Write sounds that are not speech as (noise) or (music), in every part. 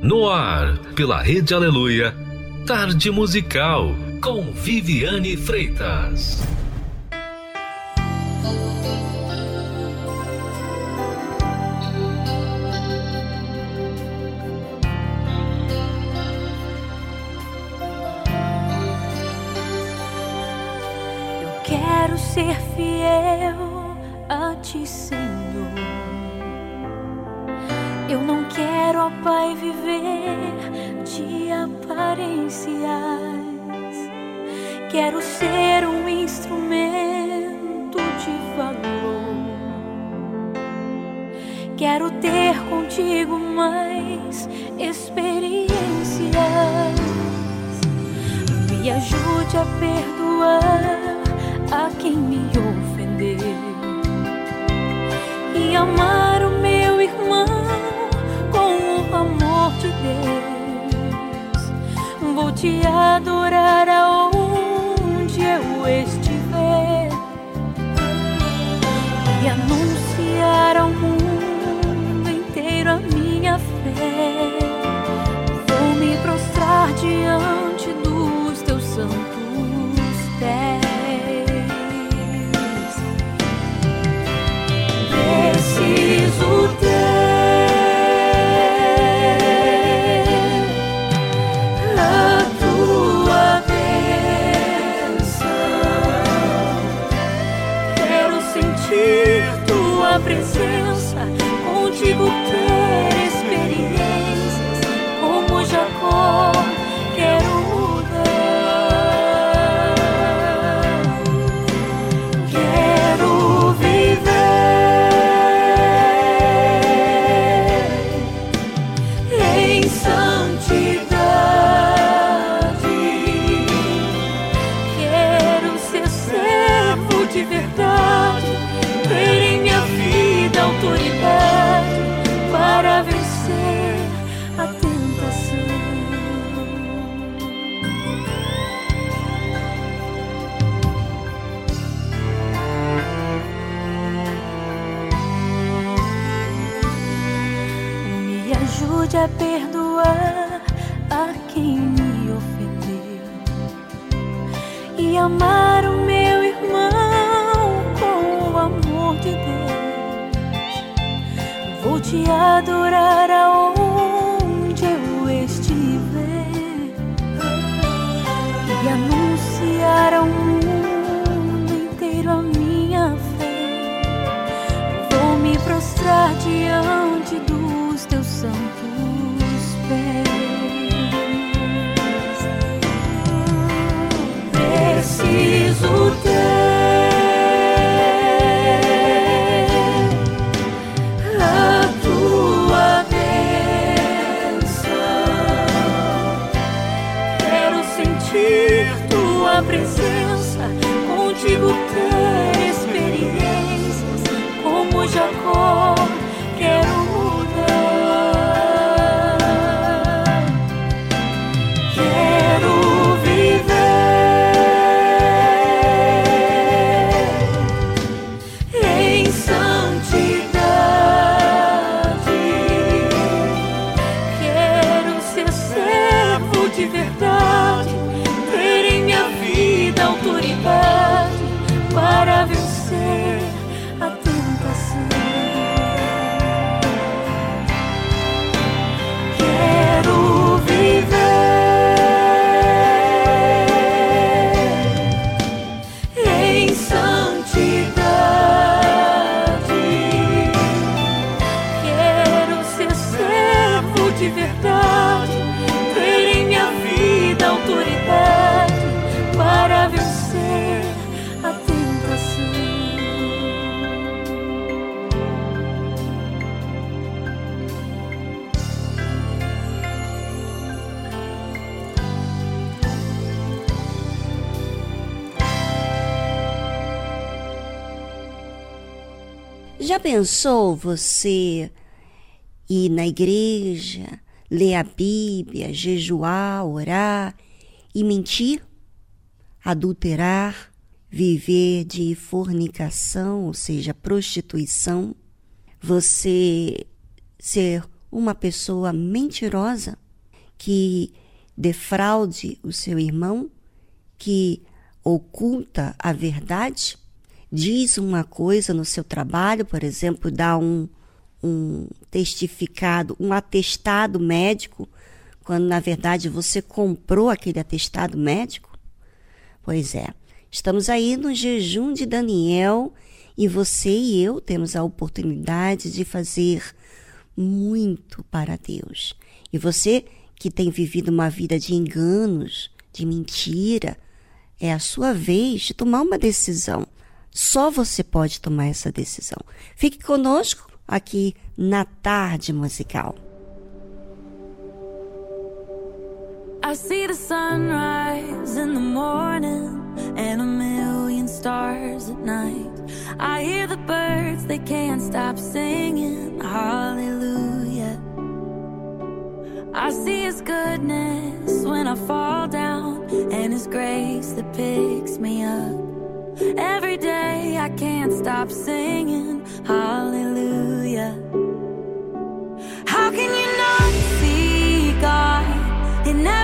No ar, pela Rede Aleluia, Tarde Musical, com Viviane Freitas. Eu quero ser fiel a ti, Senhor. Eu não quero, ó Pai, viver de aparências. Quero ser um instrumento de valor. Quero ter contigo mais experiências. Me ajude a perdoar a quem me ofendeu e amar o meu irmão de Deus. Vou te adorar aonde pensou você ir na igreja, ler a Bíblia, jejuar, orar e mentir? Adulterar, viver de fornicação, ou seja, prostituição? Você ser uma pessoa mentirosa que defraude o seu irmão, que oculta a verdade, diz uma coisa no seu trabalho, por exemplo, dá um, um testificado, um atestado médico, quando na verdade você comprou aquele atestado médico? Pois é, estamos aí no jejum de Daniel e você e eu temos a oportunidade de fazer muito para Deus. E você que tem vivido uma vida de enganos, de mentira, é a sua vez de tomar uma decisão. Só você pode tomar essa decisão. Fique conosco aqui na tarde musical. I see the sunrise in the morning and a million stars at night. I hear the birds, they can't stop singing hallelujah. I see his goodness when I fall down and his grace that picks me up. Every day I can't stop singing hallelujah. How can you not see God in every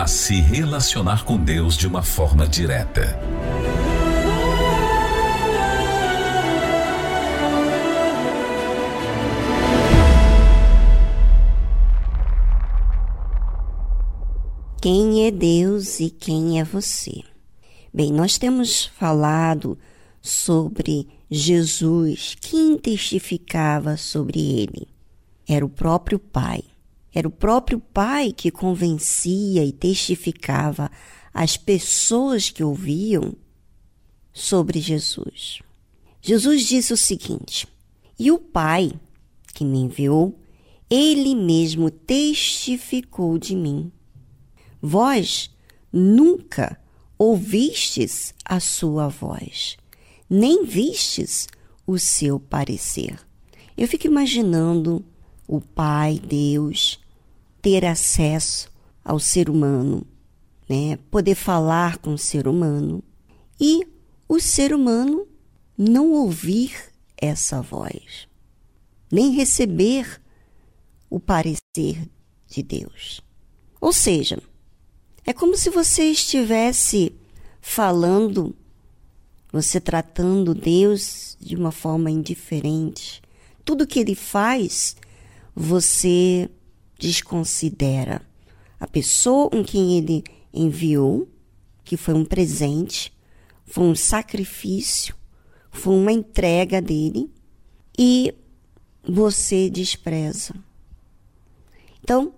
a se relacionar com Deus de uma forma direta. Quem é Deus e quem é você? Bem, nós temos falado sobre Jesus, quem testificava sobre ele? Era o próprio Pai. Era o próprio Pai que convencia e testificava as pessoas que ouviam sobre Jesus. Jesus disse o seguinte: E o Pai que me enviou, ele mesmo testificou de mim. Vós nunca ouvistes a sua voz, nem vistes o seu parecer. Eu fico imaginando o Pai, Deus, ter acesso ao ser humano, né? poder falar com o ser humano e o ser humano não ouvir essa voz, nem receber o parecer de Deus. Ou seja, é como se você estivesse falando, você tratando Deus de uma forma indiferente. Tudo que ele faz, você desconsidera. A pessoa com quem ele enviou, que foi um presente, foi um sacrifício, foi uma entrega dele, e você despreza. Então,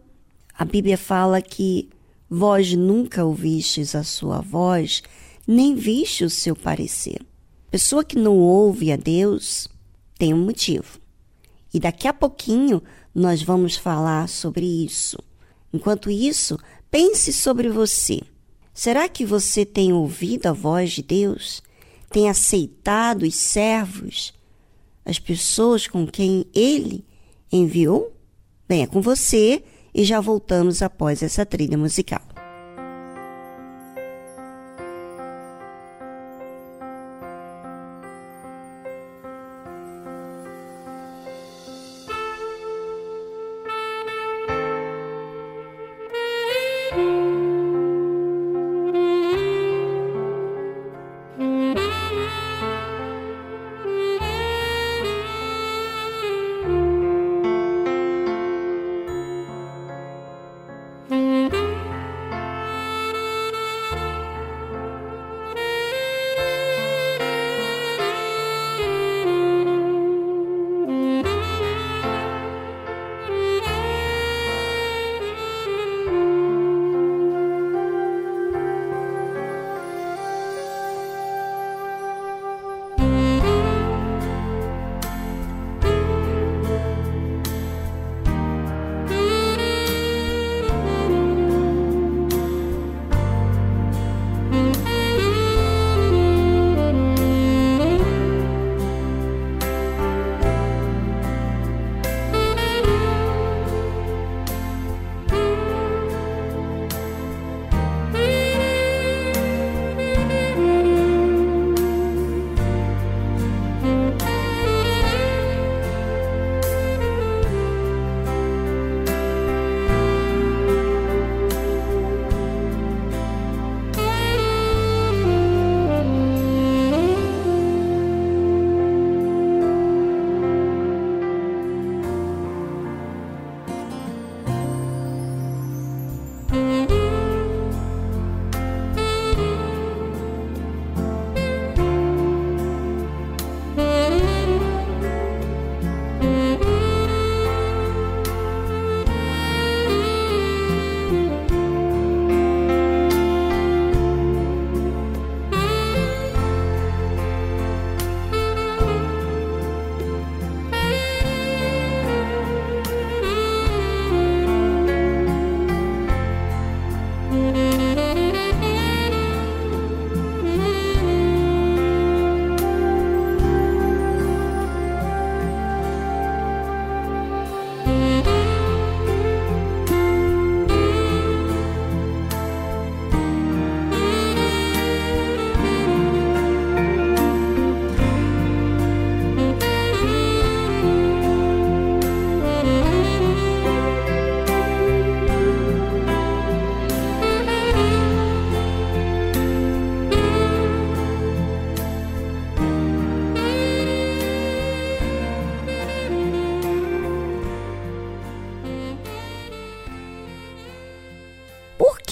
a Bíblia fala que Vós nunca ouvistes a sua voz, nem viste o seu parecer. Pessoa que não ouve a Deus tem um motivo. E daqui a pouquinho nós vamos falar sobre isso. Enquanto isso, pense sobre você. Será que você tem ouvido a voz de Deus? Tem aceitado os servos, as pessoas com quem Ele enviou? Bem, é com você e já voltamos após essa trilha musical.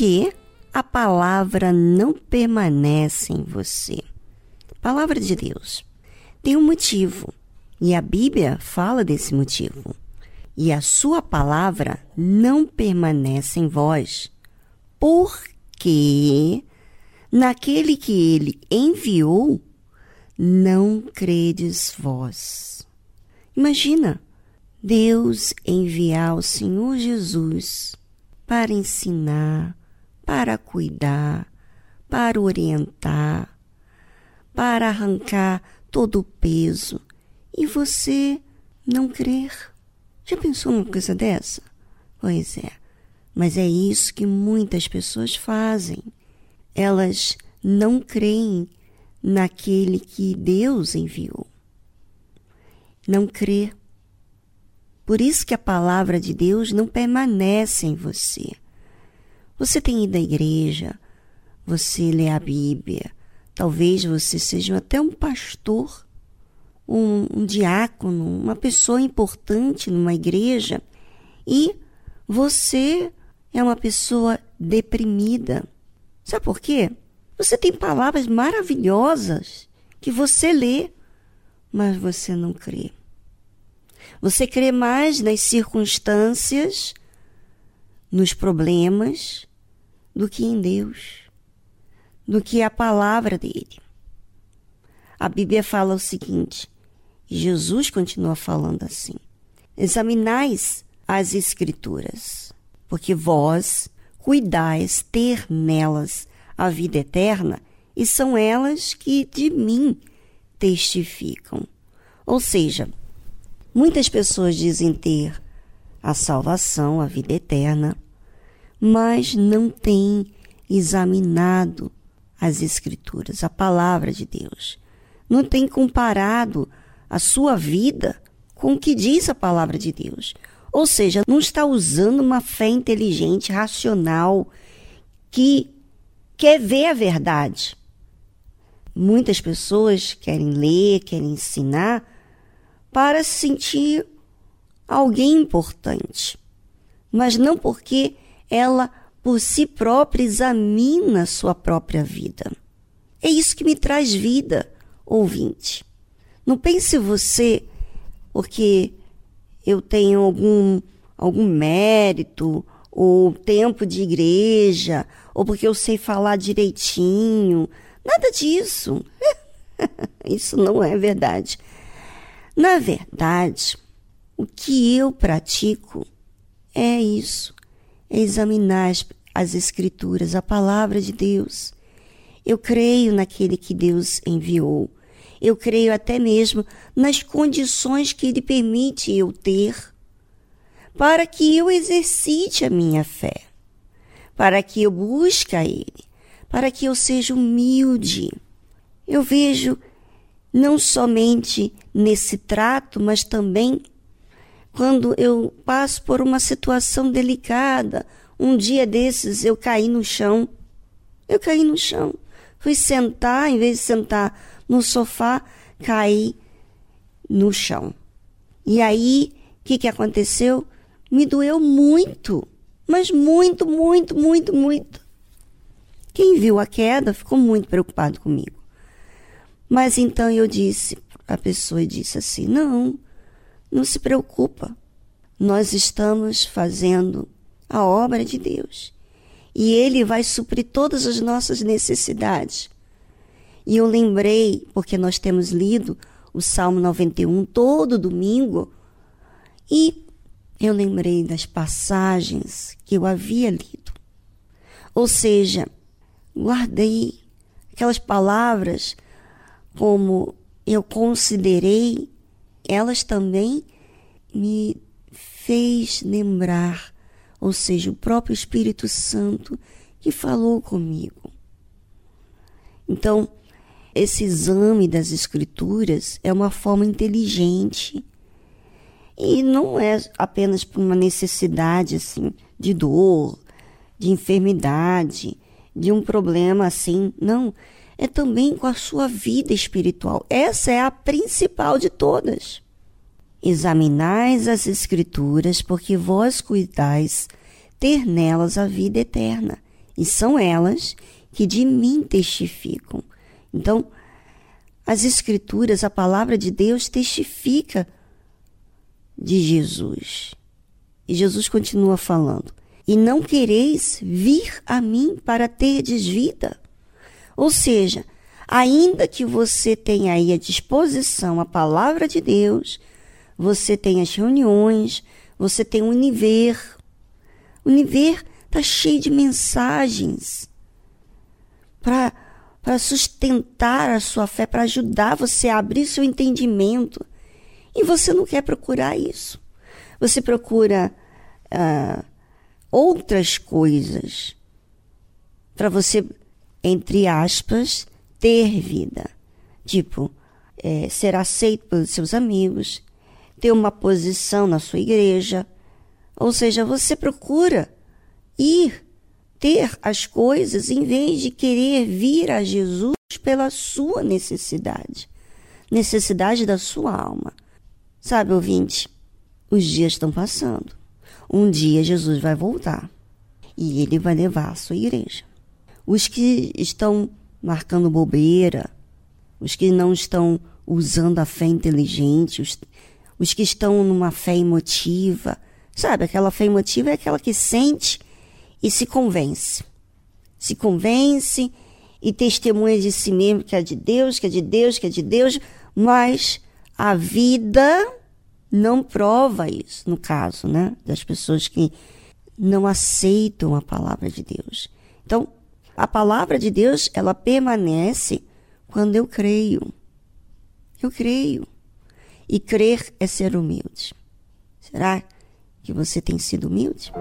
Que a palavra não permanece em você? Palavra de Deus tem um motivo e a Bíblia fala desse motivo. E a sua palavra não permanece em vós, porque naquele que ele enviou não credes vós. Imagina Deus enviar o Senhor Jesus para ensinar, para cuidar, para orientar, para arrancar todo o peso e você não crer. Já pensou numa coisa dessa? Pois é, mas é isso que muitas pessoas fazem. Elas não creem naquele que Deus enviou. Não crê. Por isso que a palavra de Deus não permanece em você. Você tem ido à igreja, você lê a Bíblia, talvez você seja até um pastor, um, um diácono, uma pessoa importante numa igreja, e você é uma pessoa deprimida. Sabe por quê? Você tem palavras maravilhosas que você lê, mas você não crê. Você crê mais nas circunstâncias, nos problemas, do que em Deus, do que a palavra dele. A Bíblia fala o seguinte, Jesus continua falando assim: examinais as Escrituras, porque vós cuidais ter nelas a vida eterna, e são elas que de mim testificam. Ou seja, muitas pessoas dizem ter a salvação, a vida eterna, mas não têm examinado as Escrituras, a palavra de Deus. Não têm comparado a sua vida com o que diz a palavra de Deus. Ou seja, não está usando uma fé inteligente, racional, que quer ver a verdade. Muitas pessoas querem ler, querem ensinar para se sentir alguém importante, mas não porque ela por si própria examina sua própria vida. É isso que me traz vida, ouvinte. Não pense você porque eu tenho algum algum mérito ou tempo de igreja ou porque eu sei falar direitinho. Nada disso. (laughs) Isso não é verdade. Na verdade, o que eu pratico é isso: examinar as, as Escrituras, a palavra de Deus. Eu creio naquele que Deus enviou. Eu creio até mesmo nas condições que Ele permite eu ter para que eu exercite a minha fé para que eu busque a Ele, para que eu seja humilde. Eu vejo não somente nesse trato, mas também quando eu passo por uma situação delicada. Um dia desses eu caí no chão. Eu caí no chão. Fui sentar, em vez de sentar no sofá, caí no chão. E aí, o que, que aconteceu? Me doeu muito mas muito, muito, muito, muito. Quem viu a queda ficou muito preocupado comigo. Mas então eu disse, a pessoa disse assim: não, não se preocupa. Nós estamos fazendo a obra de Deus. E Ele vai suprir todas as nossas necessidades. E eu lembrei, porque nós temos lido o Salmo 91 todo domingo, e eu lembrei das passagens que eu havia lido. Ou seja, guardei aquelas palavras como eu considerei, elas também me fez lembrar, ou seja, o próprio Espírito Santo que falou comigo. Então, esse exame das Escrituras é uma forma inteligente e não é apenas por uma necessidade assim de dor, de enfermidade, de um problema assim, não, é também com a sua vida espiritual. Essa é a principal de todas. Examinais as escrituras, porque vós cuidais ter nelas a vida eterna, e são elas que de mim testificam. Então, as Escrituras, a palavra de Deus testifica de Jesus. E Jesus continua falando: E não quereis vir a mim para terdes vida. Ou seja, ainda que você tenha aí à disposição a palavra de Deus, você tem as reuniões, você tem o Univer. O Univer está cheio de mensagens para sustentar a sua fé, para ajudar você a abrir seu entendimento. E você não quer procurar isso. Você procura uh, outras coisas para você, entre aspas, ter vida. Tipo, é, ser aceito pelos seus amigos, ter uma posição na sua igreja. Ou seja, você procura ir ter as coisas em vez de querer vir a Jesus pela sua necessidade, necessidade da sua alma. Sabe, ouvinte, os dias estão passando. Um dia Jesus vai voltar e ele vai levar a sua igreja. Os que estão marcando bobeira, os que não estão usando a fé inteligente, os, os que estão numa fé emotiva. Sabe, aquela fé emotiva é aquela que sente e se convence. Se convence e testemunha de si mesmo que é de Deus, que é de Deus, que é de Deus, mas a vida não prova isso, no caso, né, das pessoas que não aceitam a palavra de Deus. Então, a palavra de Deus, ela permanece quando eu creio. Eu creio. E crer é ser humilde. Será que você tem sido humilde?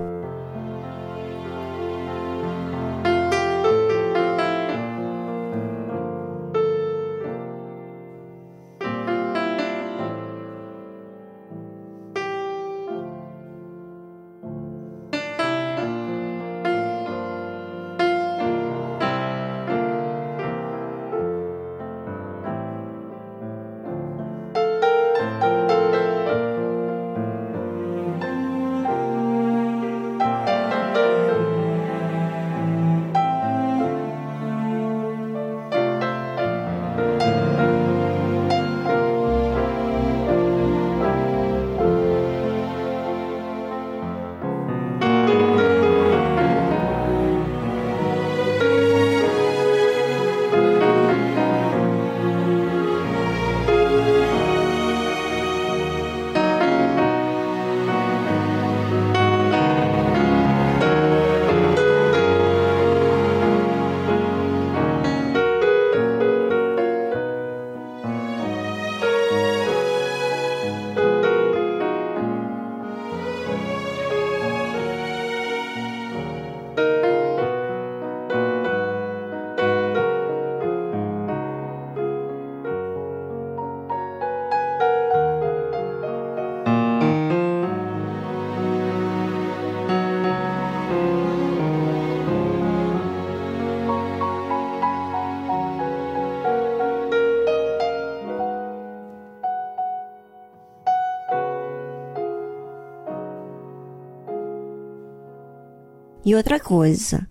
E outra coisa,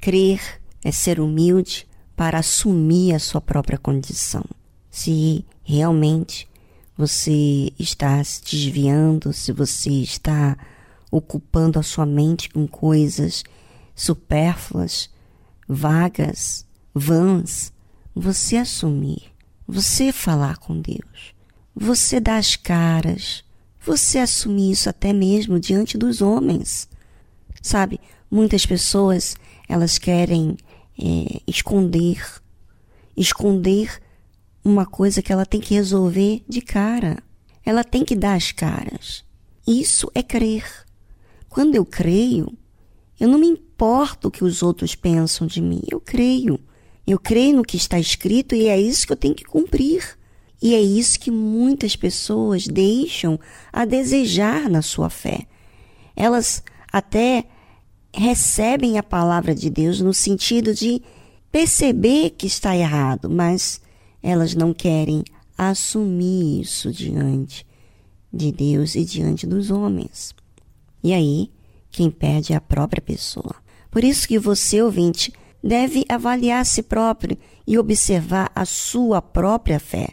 crer é ser humilde para assumir a sua própria condição. Se realmente você está se desviando, se você está ocupando a sua mente com coisas supérfluas, vagas, vãs, você assumir, você falar com Deus, você dar as caras, você assumir isso até mesmo diante dos homens. Sabe, Muitas pessoas, elas querem é, esconder, esconder uma coisa que ela tem que resolver de cara. Ela tem que dar as caras. Isso é crer. Quando eu creio, eu não me importo o que os outros pensam de mim. Eu creio. Eu creio no que está escrito e é isso que eu tenho que cumprir. E é isso que muitas pessoas deixam a desejar na sua fé. Elas até recebem a palavra de Deus no sentido de perceber que está errado, mas elas não querem assumir isso diante de Deus e diante dos homens. E aí, quem perde é a própria pessoa. Por isso que você, ouvinte, deve avaliar si próprio e observar a sua própria fé.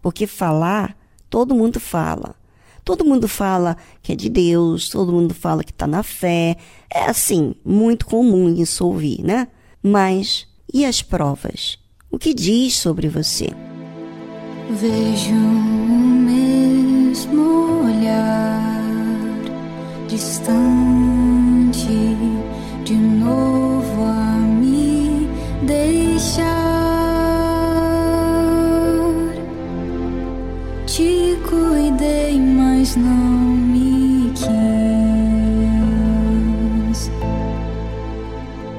Porque falar, todo mundo fala. Todo mundo fala que é de Deus, todo mundo fala que está na fé. É assim, muito comum isso ouvir, né? Mas e as provas? O que diz sobre você? Vejo o mesmo olhar distante de novo a me deixar. Cuidei, mas não me quis.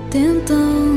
Tentando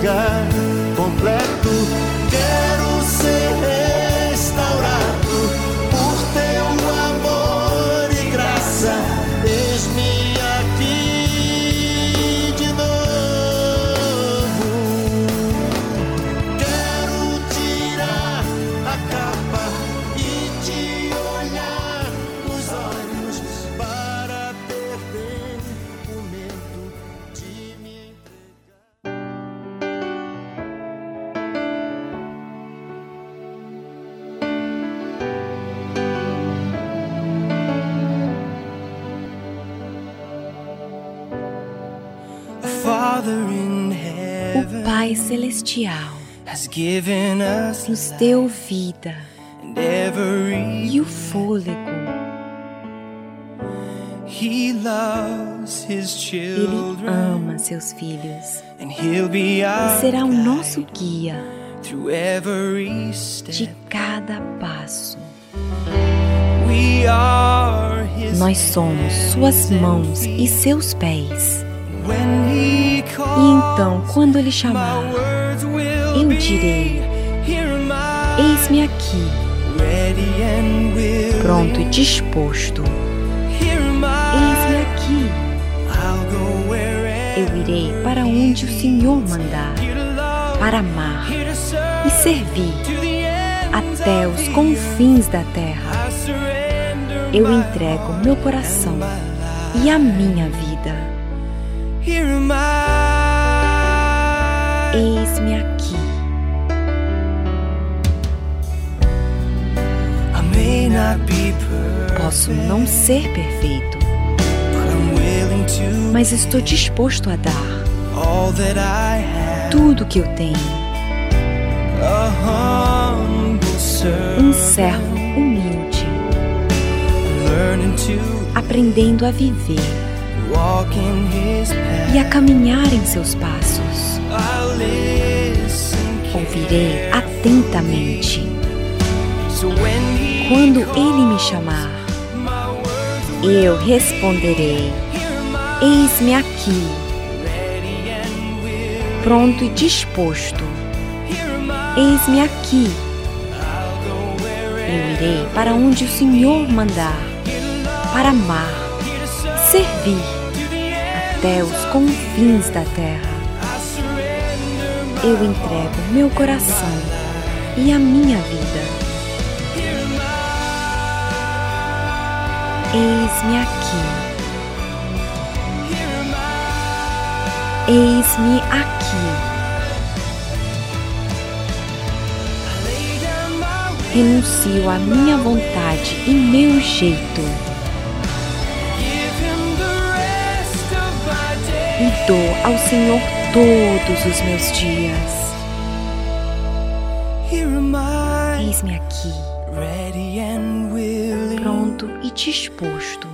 Entregar Celestial nos deu vida e o fôlego. Ele ama seus filhos e será o nosso guia de cada passo. Nós somos suas mãos e seus pés. E então, quando Ele chamar, direi: Eis-me aqui, pronto e disposto. Eis-me aqui. Eu irei para onde o Senhor mandar, para amar e servir até os confins da terra. Eu entrego meu coração e a minha vida. Eis-me aqui. Posso não ser perfeito, mas estou disposto a dar tudo que eu tenho. Um servo humilde, aprendendo a viver e a caminhar em seus passos. Ouvirei atentamente. Quando ele me chamar, eu responderei: Eis-me aqui, pronto e disposto. Eis-me aqui. Eu irei para onde o Senhor mandar, para amar, servir até os confins da terra. Eu entrego meu coração e a minha vida. Eis-me aqui, eis-me aqui. Renuncio à minha vontade e meu jeito e dou ao Senhor todos os meus dias. Eis-me aqui, ready and willing. Disposto.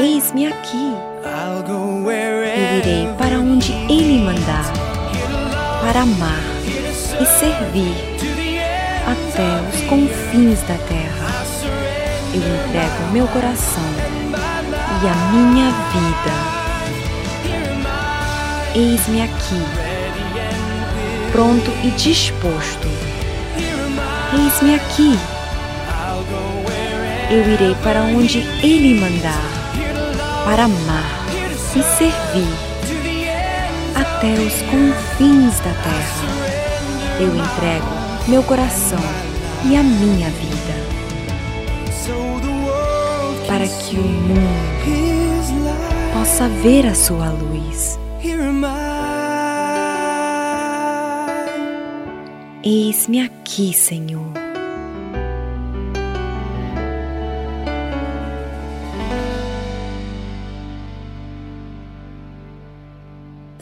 Eis-me aqui, eu irei para onde Ele mandar, para amar e servir até os confins da terra. Eu entrego meu coração e a minha vida. Eis-me aqui, pronto e disposto. Eis-me aqui. Eu irei para onde Ele mandar, para amar e servir até os confins da terra. Eu entrego meu coração e a minha vida, para que o mundo possa ver a sua luz. Eis-me aqui, Senhor.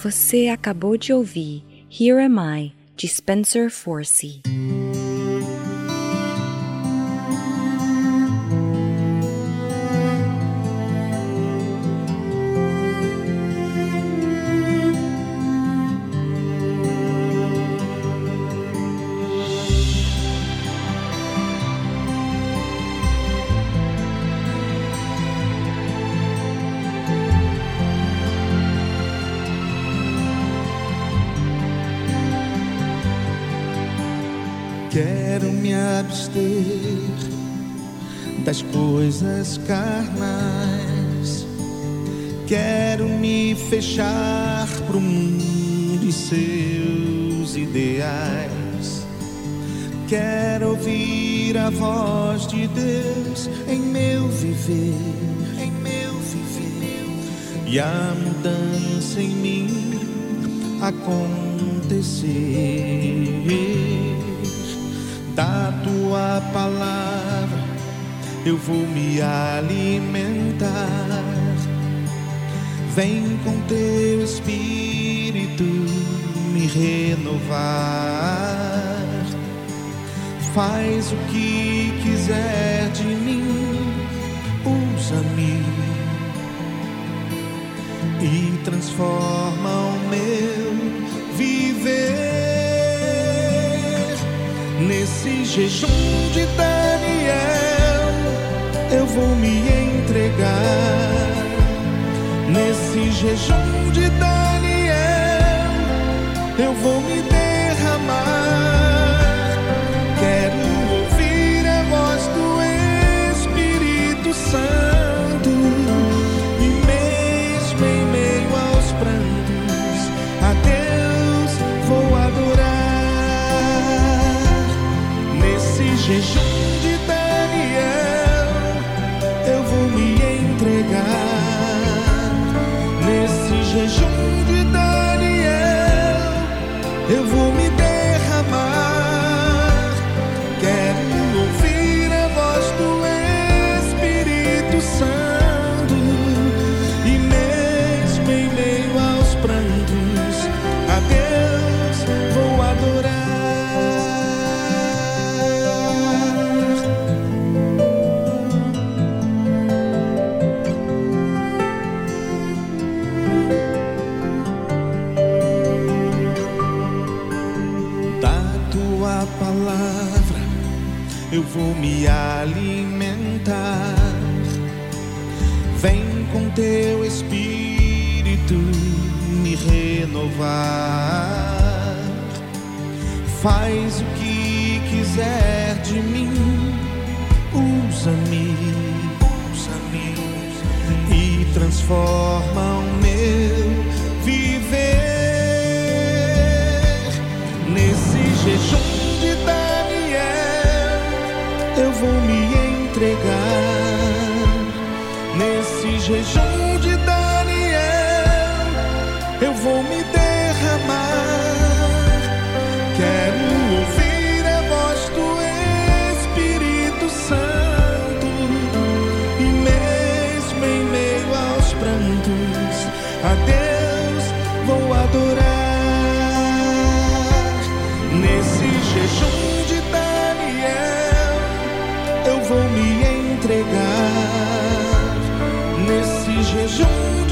Você acabou de ouvir Here Am I, de Spencer Forsey. Abster das coisas carnais. Quero me fechar pro mundo e seus ideais. Quero ouvir a voz de Deus em meu viver, em meu viver. E a mudança em mim acontecer. Da tua palavra eu vou me alimentar. Vem com teu espírito me renovar. Faz o que quiser de mim, usa-me e transforma o meu Nesse jejum de Daniel, eu vou me entregar. Nesse jejum de Daniel, vou me alimentar. Vem com teu espírito me renovar. Faz o que quiser de mim, usa-me, usa-me e transforma jejum de Daniel, eu vou me juntos.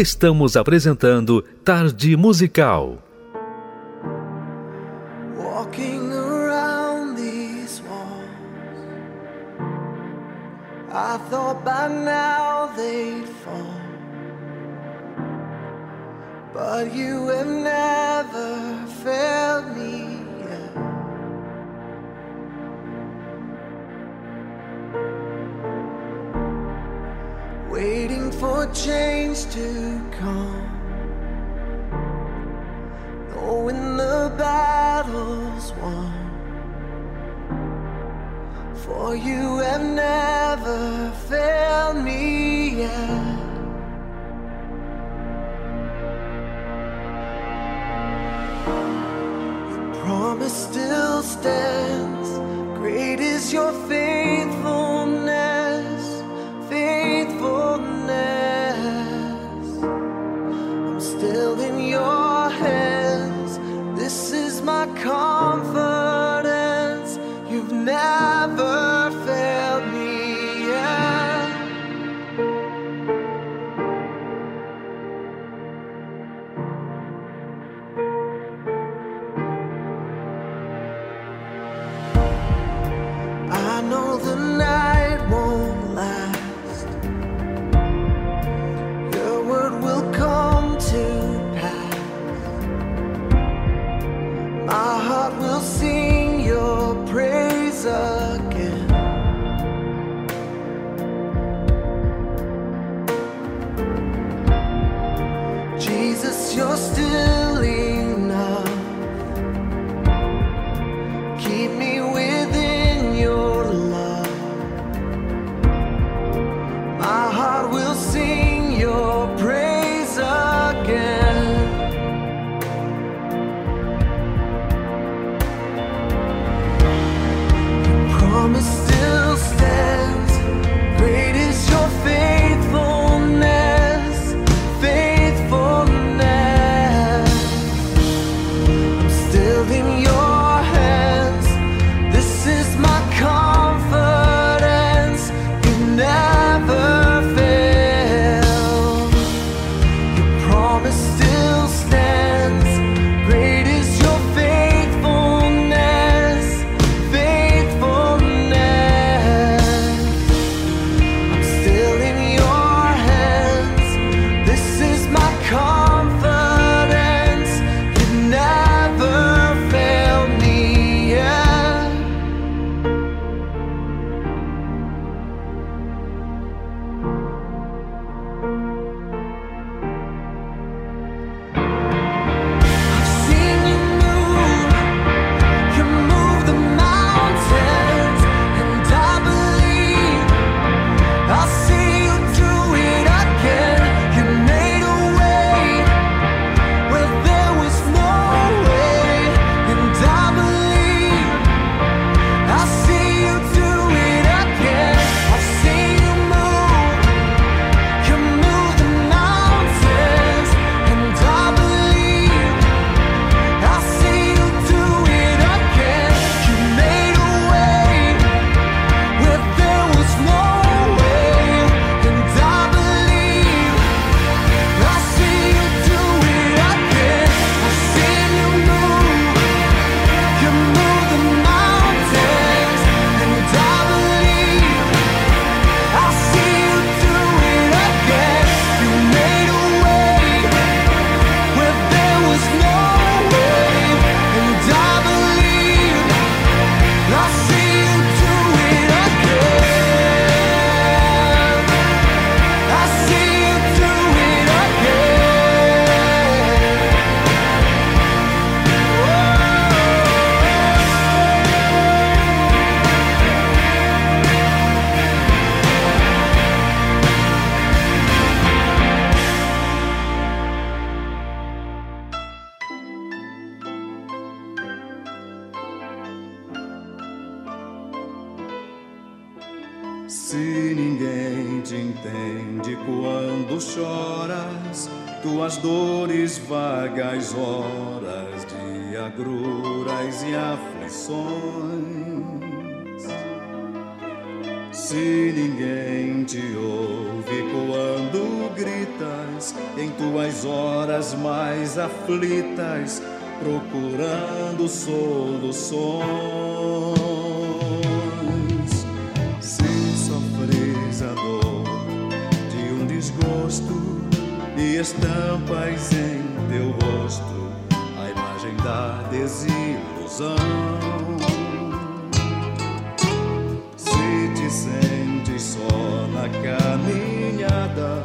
estamos apresentando Tarde Musical. Walking around these walls, I thought by now they'd fall, but you have never. For you have never failed me yet. Your promise still stands. Great is your faith. caminhada,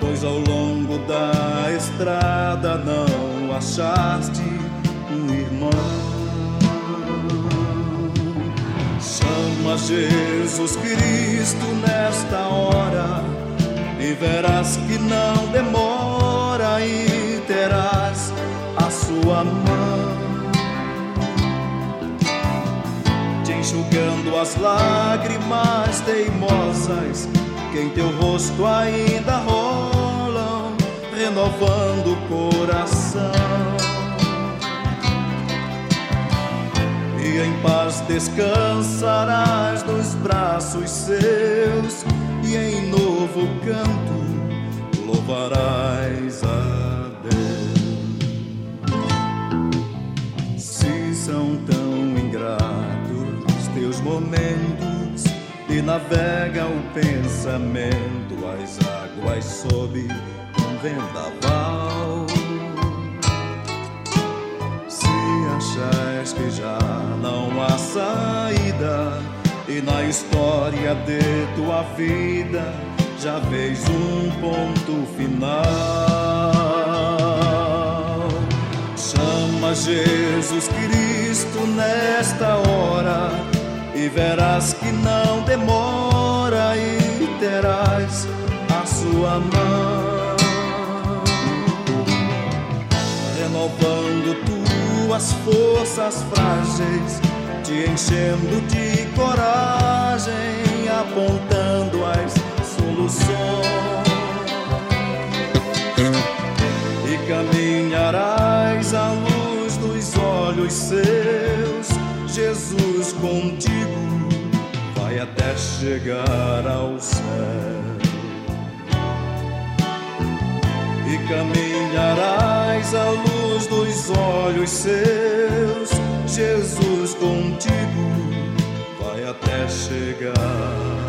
pois ao longo da estrada não achaste um irmão. Chama Jesus Cristo nesta hora e verás que não demora e terás a sua mão. Enxugando as lágrimas teimosas que em teu rosto ainda rolam, renovando o coração. E em paz descansarás nos braços seus, e em novo canto louvarás a navega o pensamento as águas sob um vendaval. Se achas que já não há saída e na história de tua vida já vês um ponto final. Chama Jesus Cristo nesta hora e verás que não demora e terás a sua mão, renovando tuas forças frágeis, te enchendo de coragem, apontando as soluções e caminharás à luz dos olhos seus. Jesus contigo vai até chegar ao céu e caminharás à luz dos olhos seus. Jesus contigo vai até chegar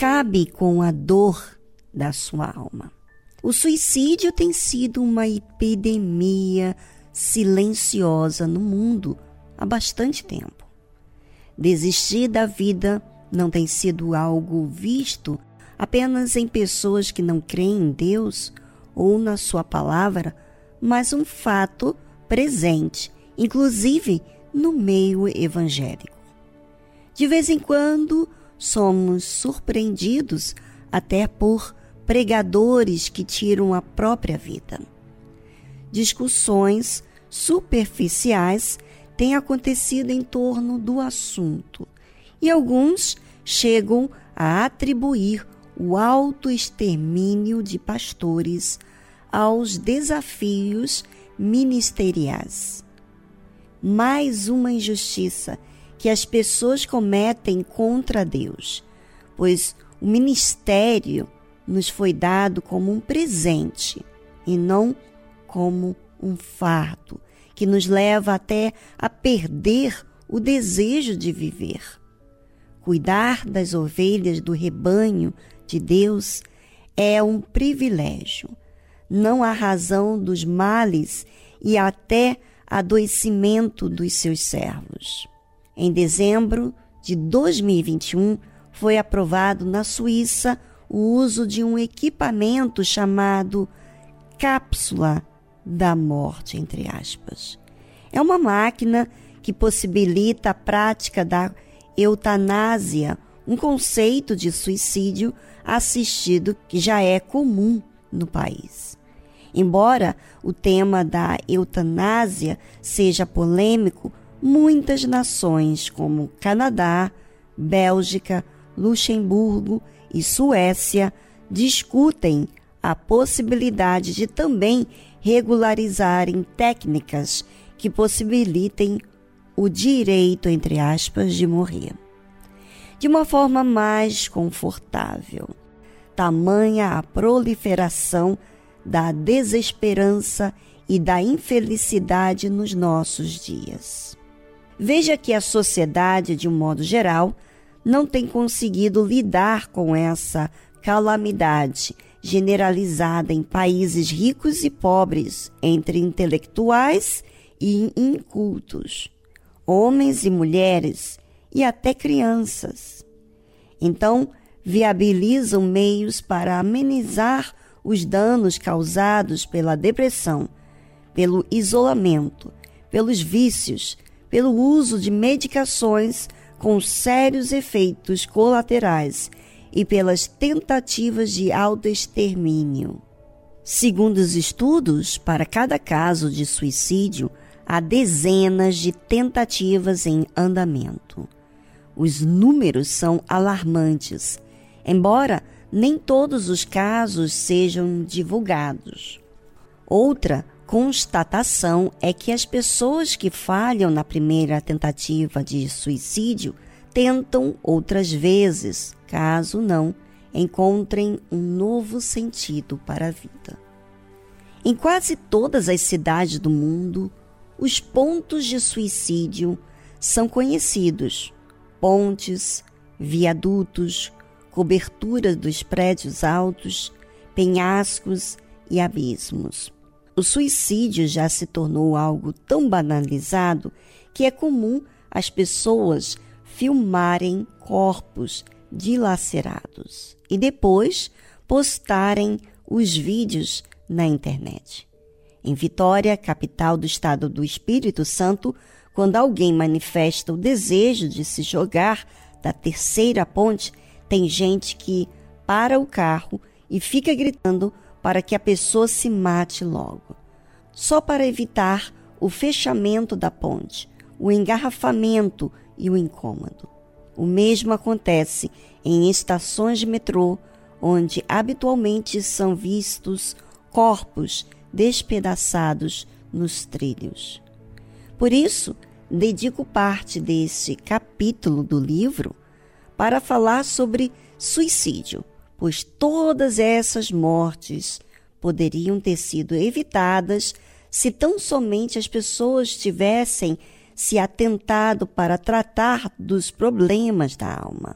Acabe com a dor da sua alma. O suicídio tem sido uma epidemia silenciosa no mundo há bastante tempo. Desistir da vida não tem sido algo visto apenas em pessoas que não creem em Deus ou na Sua palavra, mas um fato presente, inclusive no meio evangélico. De vez em quando, somos surpreendidos até por pregadores que tiram a própria vida. Discussões superficiais têm acontecido em torno do assunto e alguns chegam a atribuir o autoextermínio de pastores aos desafios ministeriais. Mais uma injustiça que as pessoas cometem contra Deus, pois o ministério nos foi dado como um presente e não como um fardo, que nos leva até a perder o desejo de viver. Cuidar das ovelhas do rebanho de Deus é um privilégio. Não há razão dos males e até adoecimento dos seus servos. Em dezembro de 2021, foi aprovado na Suíça o uso de um equipamento chamado cápsula da morte, entre aspas. É uma máquina que possibilita a prática da eutanásia, um conceito de suicídio assistido que já é comum no país. Embora o tema da eutanásia seja polêmico, muitas nações como Canadá, Bélgica, Luxemburgo e Suécia discutem a possibilidade de também regularizarem técnicas que possibilitem o direito, entre aspas, de morrer. De uma forma mais confortável. Tamanha a proliferação da desesperança e da infelicidade nos nossos dias. Veja que a sociedade, de um modo geral, não tem conseguido lidar com essa calamidade generalizada em países ricos e pobres, entre intelectuais e incultos, homens e mulheres e até crianças. Então, viabilizam meios para amenizar os danos causados pela depressão, pelo isolamento, pelos vícios, pelo uso de medicações com sérios efeitos colaterais e pelas tentativas de autoextermínio. Segundo os estudos, para cada caso de suicídio, há dezenas de tentativas em andamento. Os números são alarmantes, embora nem todos os casos sejam divulgados. Outra constatação é que as pessoas que falham na primeira tentativa de suicídio tentam outras vezes, caso não encontrem um novo sentido para a vida. Em quase todas as cidades do mundo, os pontos de suicídio são conhecidos: pontes, viadutos, coberturas dos prédios altos, penhascos e abismos. O suicídio já se tornou algo tão banalizado que é comum as pessoas filmarem corpos dilacerados e depois postarem os vídeos na internet. Em Vitória, capital do estado do Espírito Santo, quando alguém manifesta o desejo de se jogar da terceira ponte, tem gente que para o carro e fica gritando para que a pessoa se mate logo, só para evitar o fechamento da ponte, o engarrafamento e o incômodo. O mesmo acontece em estações de metrô, onde habitualmente são vistos corpos despedaçados nos trilhos. Por isso, dedico parte desse capítulo do livro para falar sobre suicídio, pois todas essas mortes poderiam ter sido evitadas se tão somente as pessoas tivessem se atentado para tratar dos problemas da alma.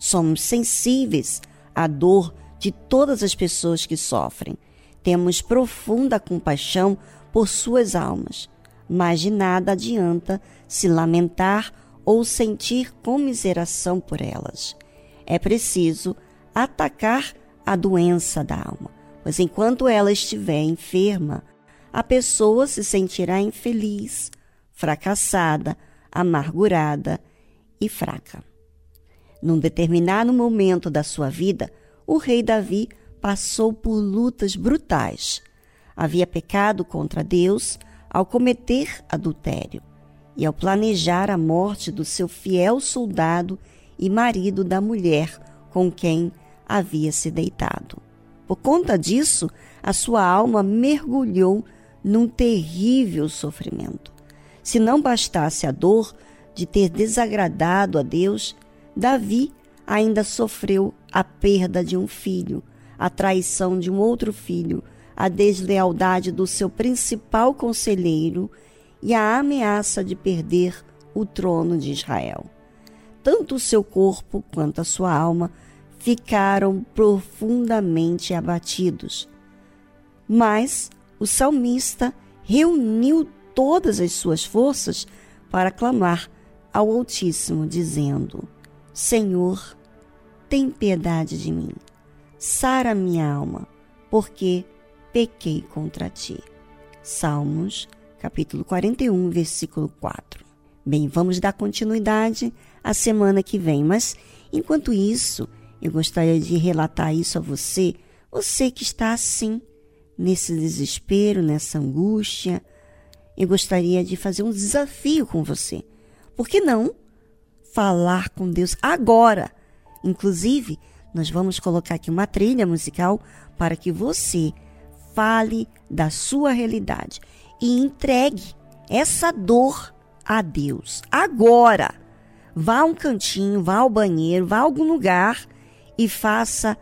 Somos sensíveis à dor de todas as pessoas que sofrem. Temos profunda compaixão por suas almas, mas de nada adianta se lamentar ou sentir comiseração por elas. É preciso atacar a doença da alma, pois enquanto ela estiver enferma, a pessoa se sentirá infeliz, fracassada, amargurada e fraca. Num determinado momento da sua vida, o rei Davi passou por lutas brutais. Havia pecado contra Deus ao cometer adultério e ao planejar a morte do seu fiel soldado e marido da mulher com quem havia se deitado. Por conta disso, a sua alma mergulhou num terrível sofrimento. Se não bastasse a dor de ter desagradado a Deus, Davi ainda sofreu a perda de um filho, a traição de um outro filho, a deslealdade do seu principal conselheiro e a ameaça de perder o trono de Israel. Tanto o seu corpo quanto a sua alma ficaram profundamente abatidos. Mas o salmista reuniu todas as suas forças para clamar ao Altíssimo, dizendo: Senhor, tem piedade de mim, sara minha alma, porque pequei contra ti. Salmos, capítulo 41, versículo 4. Bem, vamos dar continuidade a semana que vem, mas enquanto isso, eu gostaria de relatar isso a você, você que está assim, nesse desespero, nessa angústia. Eu gostaria de fazer um desafio com você. Por que não falar com Deus agora? Inclusive, nós vamos colocar aqui uma trilha musical para que você fale da sua realidade e entregue essa dor a Deus agora. Vá a um cantinho, vá ao banheiro, vá a algum lugar e faça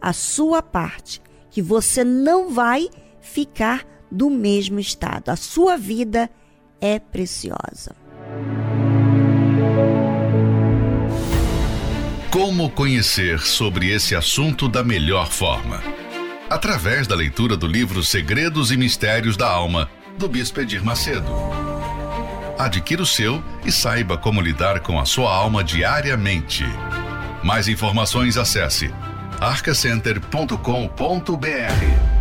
a sua parte, que você não vai ficar do mesmo estado. A sua vida é preciosa. Como conhecer sobre esse assunto da melhor forma? Através da leitura do livro Segredos e Mistérios da Alma, do Bispo Edir Macedo. Adquira o seu e saiba como lidar com a sua alma diariamente. Mais informações acesse arcacenter.com.br.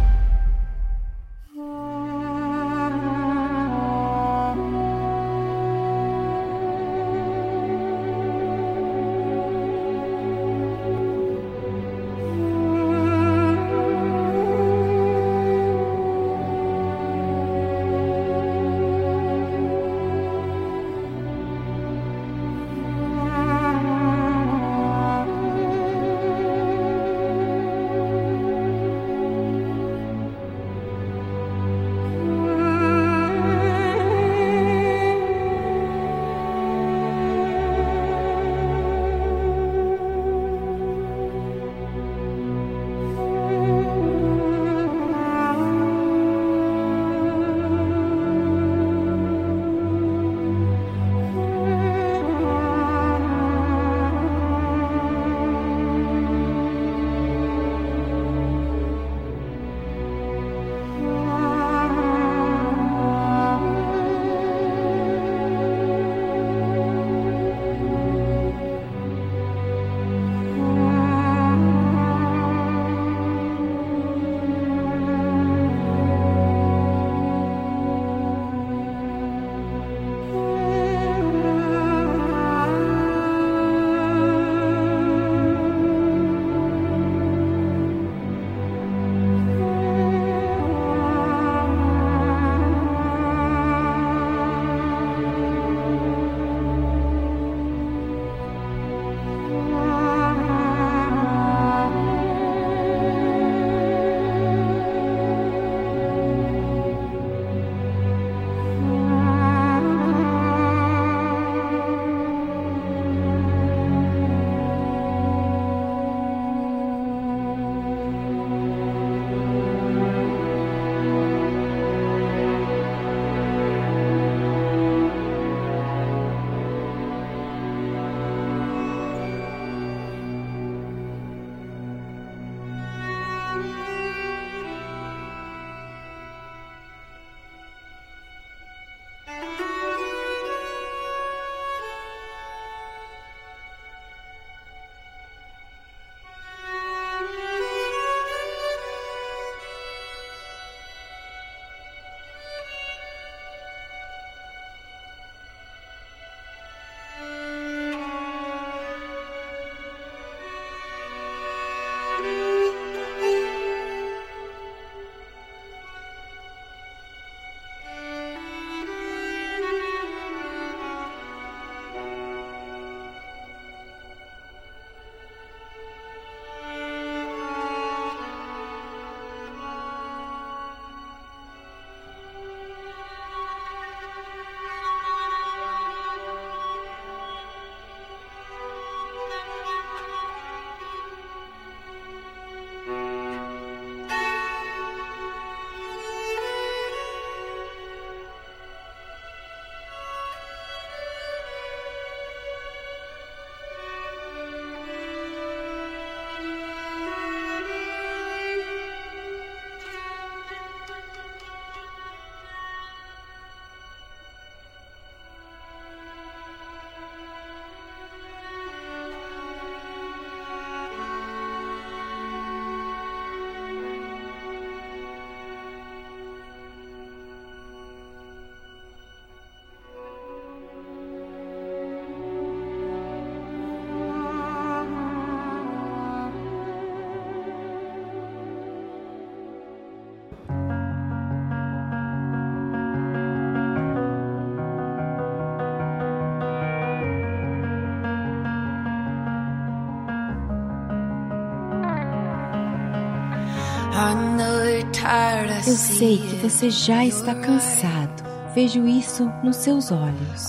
Eu sei que você já está cansado. Vejo isso nos seus olhos.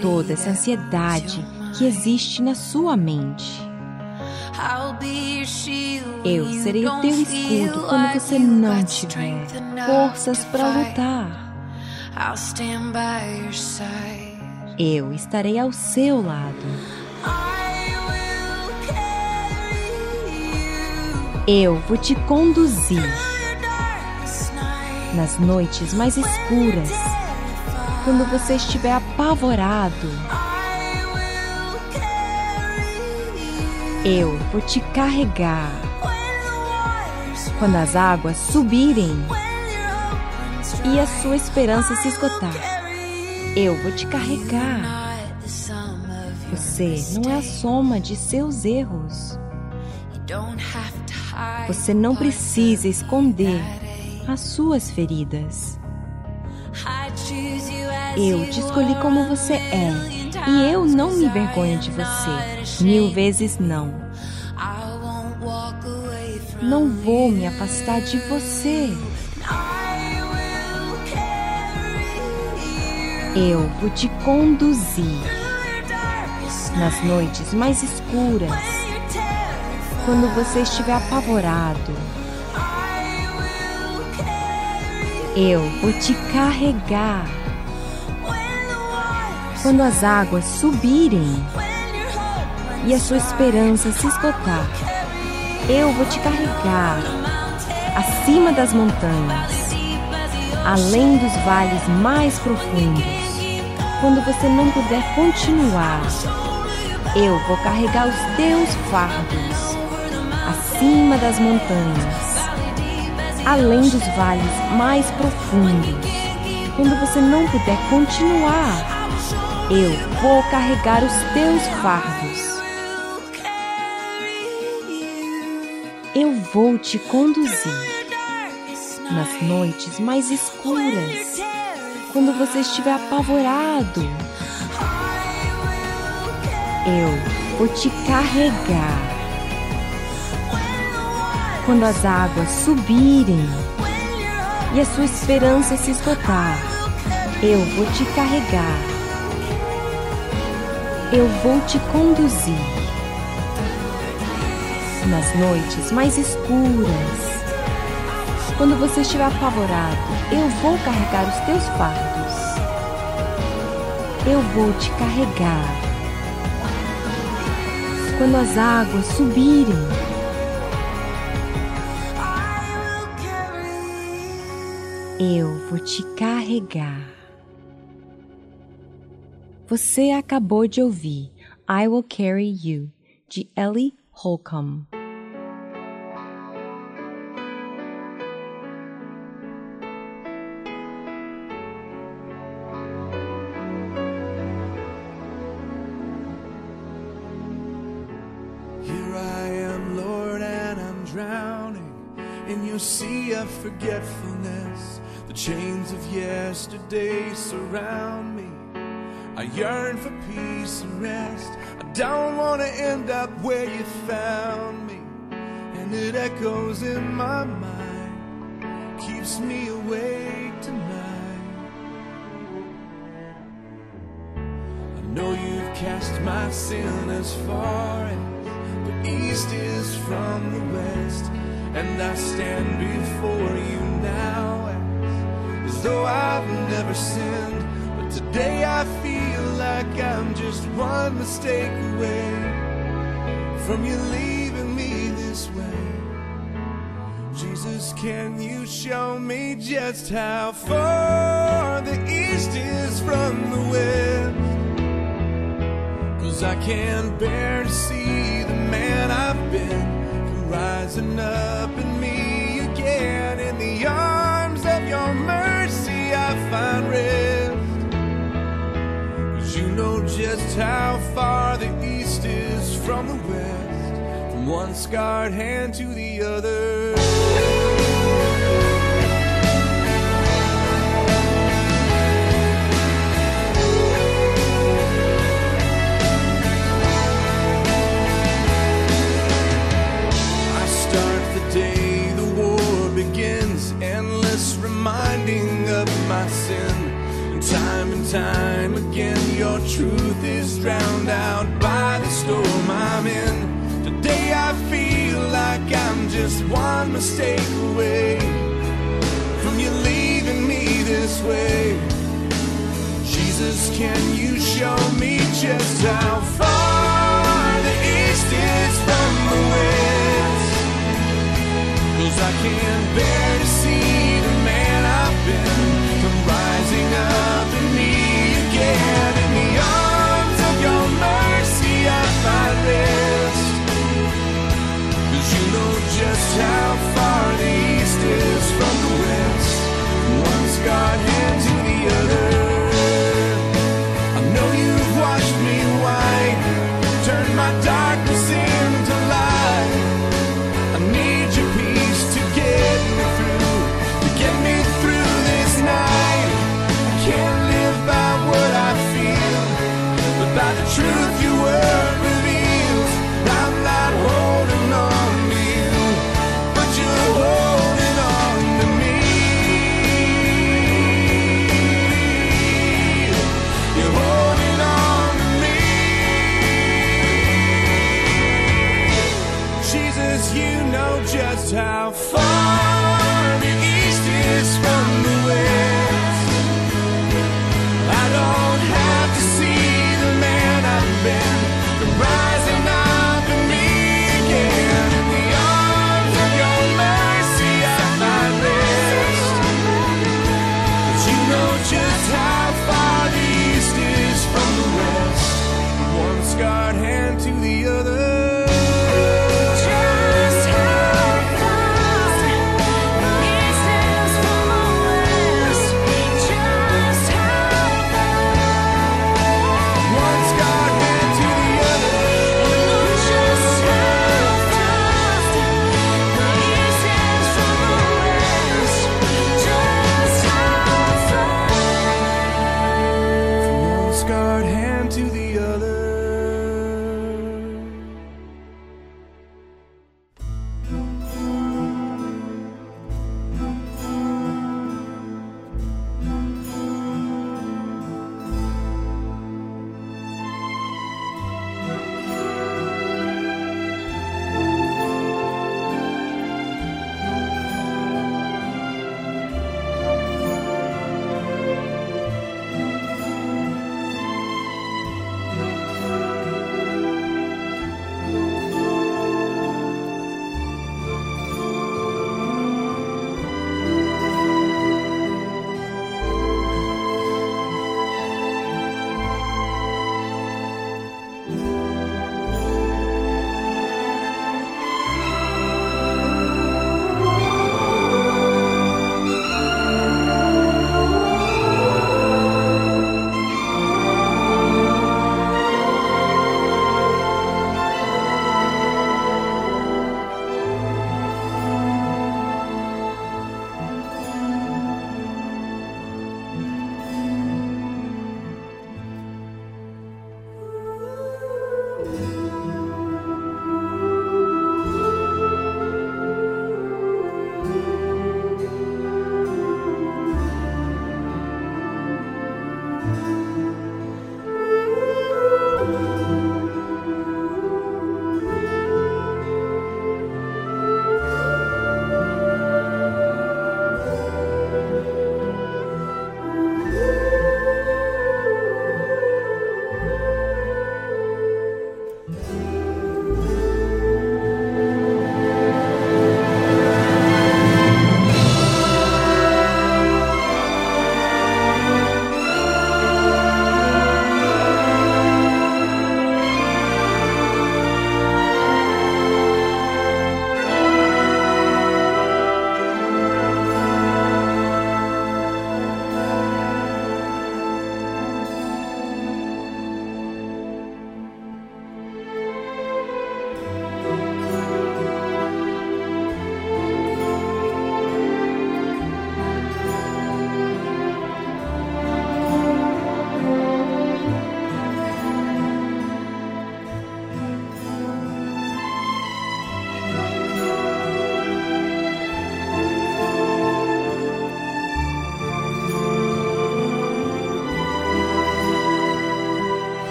Toda essa ansiedade que existe na sua mente. Eu serei o teu escudo quando você não tiver forças para lutar. Eu estarei ao seu lado. Eu vou te conduzir nas noites mais escuras, quando você estiver apavorado. Eu vou te carregar quando as águas subirem e a sua esperança se esgotar. Eu vou te carregar. Você não é a soma de seus erros. Você não precisa esconder as suas feridas. Eu te escolhi como você é. E eu não me envergonho de você. Mil vezes não. Não vou me afastar de você. Eu vou te conduzir nas noites mais escuras, quando você estiver apavorado. Eu vou te carregar quando as águas subirem e a sua esperança se esgotar. Eu vou te carregar acima das montanhas, além dos vales mais profundos. Quando você não puder continuar, eu vou carregar os teus fardos acima das montanhas, além dos vales mais profundos. Quando você não puder continuar, eu vou carregar os teus fardos. Eu vou te conduzir nas noites mais escuras, quando você estiver apavorado. Eu vou te carregar quando as águas subirem e a sua esperança se esgotar. Eu vou te carregar. Eu vou te conduzir nas noites mais escuras. Quando você estiver apavorado, eu vou carregar os teus fardos. Eu vou te carregar. Quando as águas subirem, eu vou te carregar. Você acabou de ouvir I Will Carry You, de Ellie Holcomb. Forgetfulness. Chains of yesterday surround me. I yearn for peace and rest. I don't want to end up where you found me. And it echoes in my mind, keeps me awake tonight. I know you've cast my sin as far as the east is from the west, and I stand before you now though I've never sinned. But today I feel like I'm just one mistake away from you leaving me this way. Jesus, can you show me just how far the east is from the west? Cause I can't bear to see the man I've been rising up in me again. In the arms of your mercy, I find rest. Cause you know just how far the east is from the west, from one scarred hand to the other. I start the time again. Your truth is drowned out by the storm I'm in. Today I feel like I'm just one mistake away from you leaving me this way. Jesus, can you show me just how far the east is from the west? Cause I can't bear to see the man I've been from rising up know just how far the east is from the west. One's got hands in the other. how far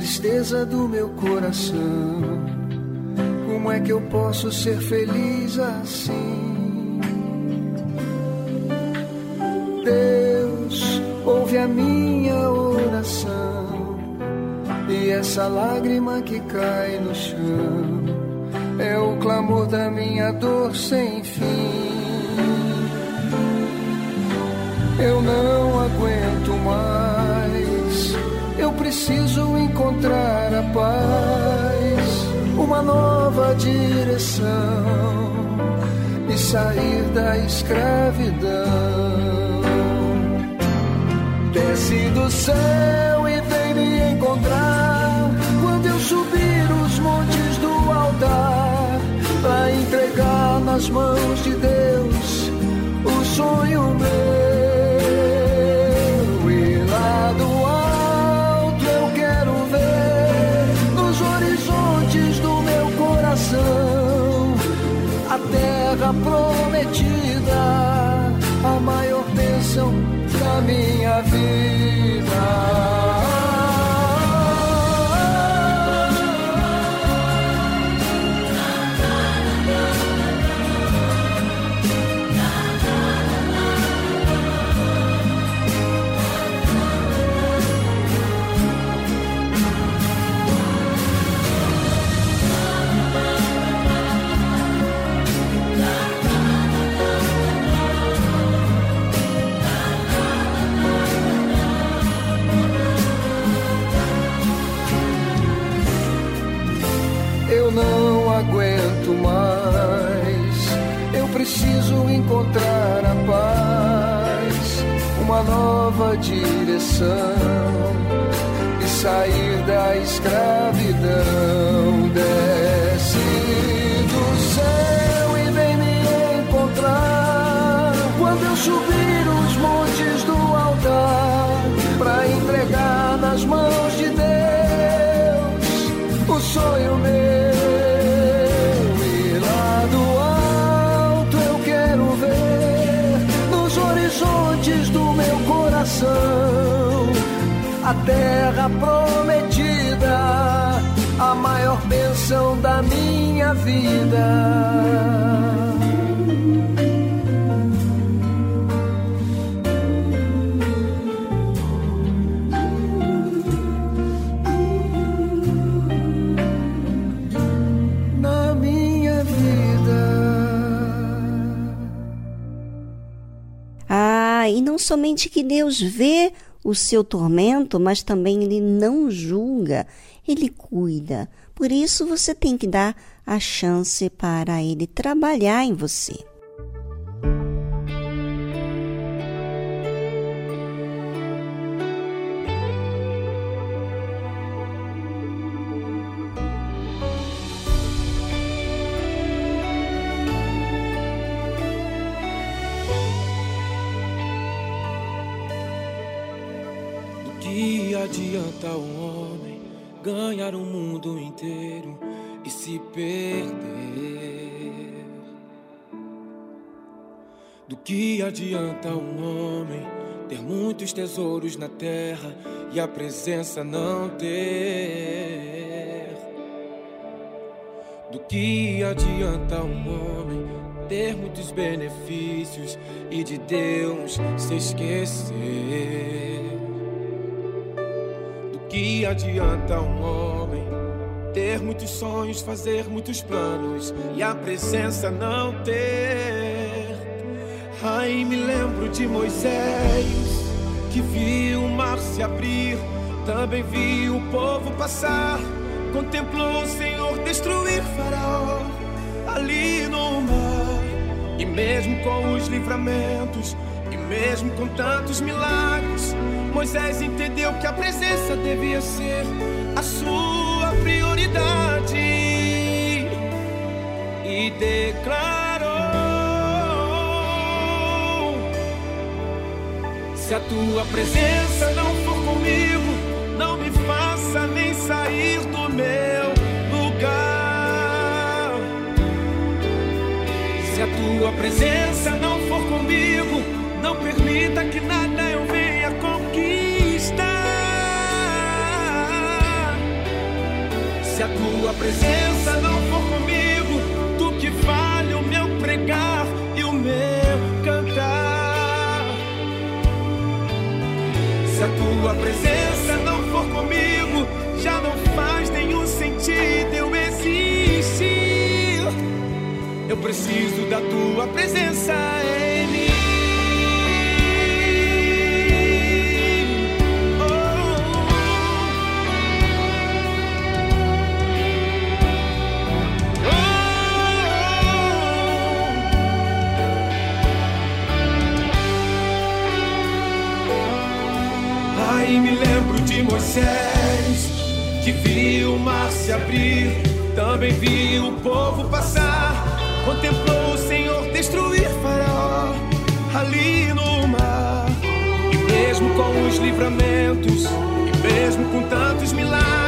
tristeza do meu coração. Como é que eu posso ser feliz assim? Deus, ouve a minha oração. E essa lágrima que cai no chão é o clamor da minha dor sem fim. Eu não aguento mais. Preciso encontrar a paz, uma nova direção e sair da escravidão. Desce do céu e vem me encontrar quando eu subir os montes do altar para entregar nas mãos de Deus o sonho meu. A terra prometida, a maior bênção da minha vida. Nova direção e sair da escravidão. Desce do céu e vem me encontrar quando eu subir os montes a terra prometida, a maior bênção da minha vida. Ah, e não somente que Deus vê o seu tormento, mas também ele não julga, ele cuida. Por isso você tem que dar a chance para ele trabalhar em você. O mundo inteiro e se perder? Do que adianta um homem ter muitos tesouros na terra e a presença não ter? Do que adianta um homem ter muitos benefícios e de Deus se esquecer? Que adianta um homem ter muitos sonhos, fazer muitos planos e a presença não ter? Ai, me lembro de Moisés que viu o mar se abrir, também viu o povo passar, contemplou o Senhor destruir Faraó ali no mar. E mesmo com os livramentos, mesmo com tantos milagres, Moisés entendeu que a presença devia ser a sua prioridade e declarou: Se a tua presença não for comigo, não me faça nem sair do meu lugar. Se a tua presença não for comigo, permita que nada eu venha conquistar. Se a tua presença não for comigo, tu que vale o meu pregar e o meu cantar. Se a tua presença não for comigo, já não faz nenhum sentido eu existir. Eu preciso da tua presença em Ai, me lembro de Moisés, que viu o mar se abrir, também viu o povo passar, contemplou o Senhor destruir Faraó ali no mar. E mesmo com os livramentos, e mesmo com tantos milagres,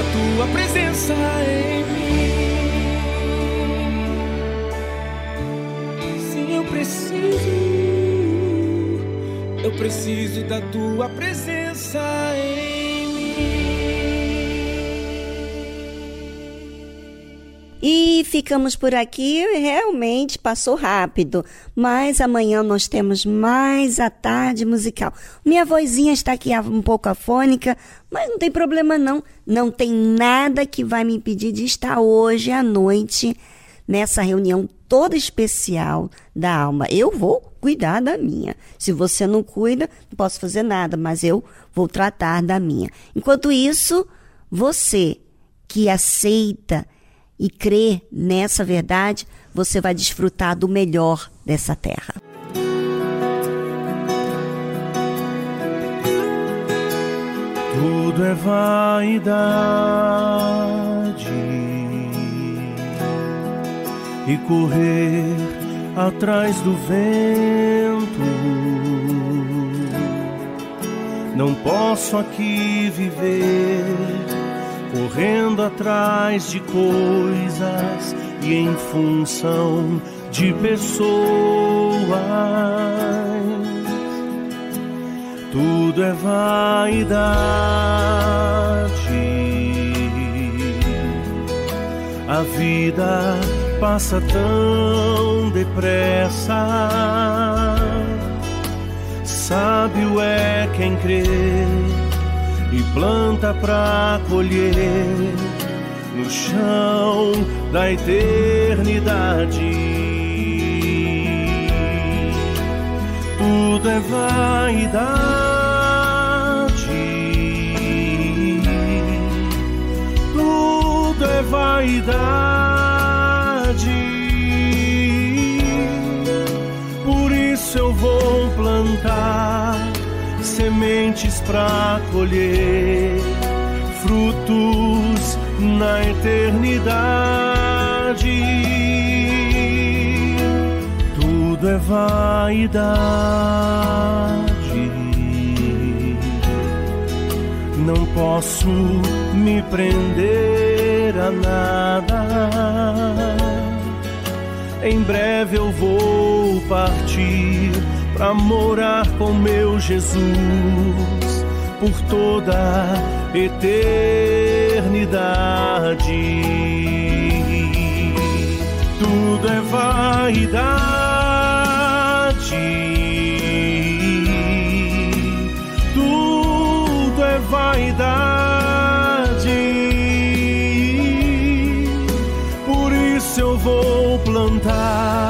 da tua presença em mim. Sim, eu preciso. Eu preciso da tua presença ficamos por aqui, realmente passou rápido. Mas amanhã nós temos mais a tarde musical. Minha vozinha está aqui um pouco afônica, mas não tem problema não. Não tem nada que vai me impedir de estar hoje à noite nessa reunião toda especial da alma. Eu vou cuidar da minha. Se você não cuida, não posso fazer nada, mas eu vou tratar da minha. Enquanto isso, você que aceita e crê nessa verdade, você vai desfrutar do melhor dessa terra. Tudo é vaidade e correr atrás do vento. Não posso aqui viver correndo atrás de coisas e em função de pessoas. Tudo é vaidade. A vida passa tão depressa. Sábio é quem crê e planta pra colher no chão da eternidade. Tudo é vaidade. Tudo é vaidade. Por isso eu vou plantar sementes para colher frutos na eternidade. Tudo é vaidade. Não posso me prender a nada. Em breve eu vou partir para morar com meu Jesus por toda a eternidade. Tudo é vaidade. Tudo é vaidade. Por isso eu vou plantar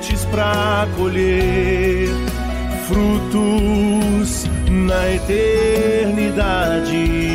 para colher frutos na eternidade.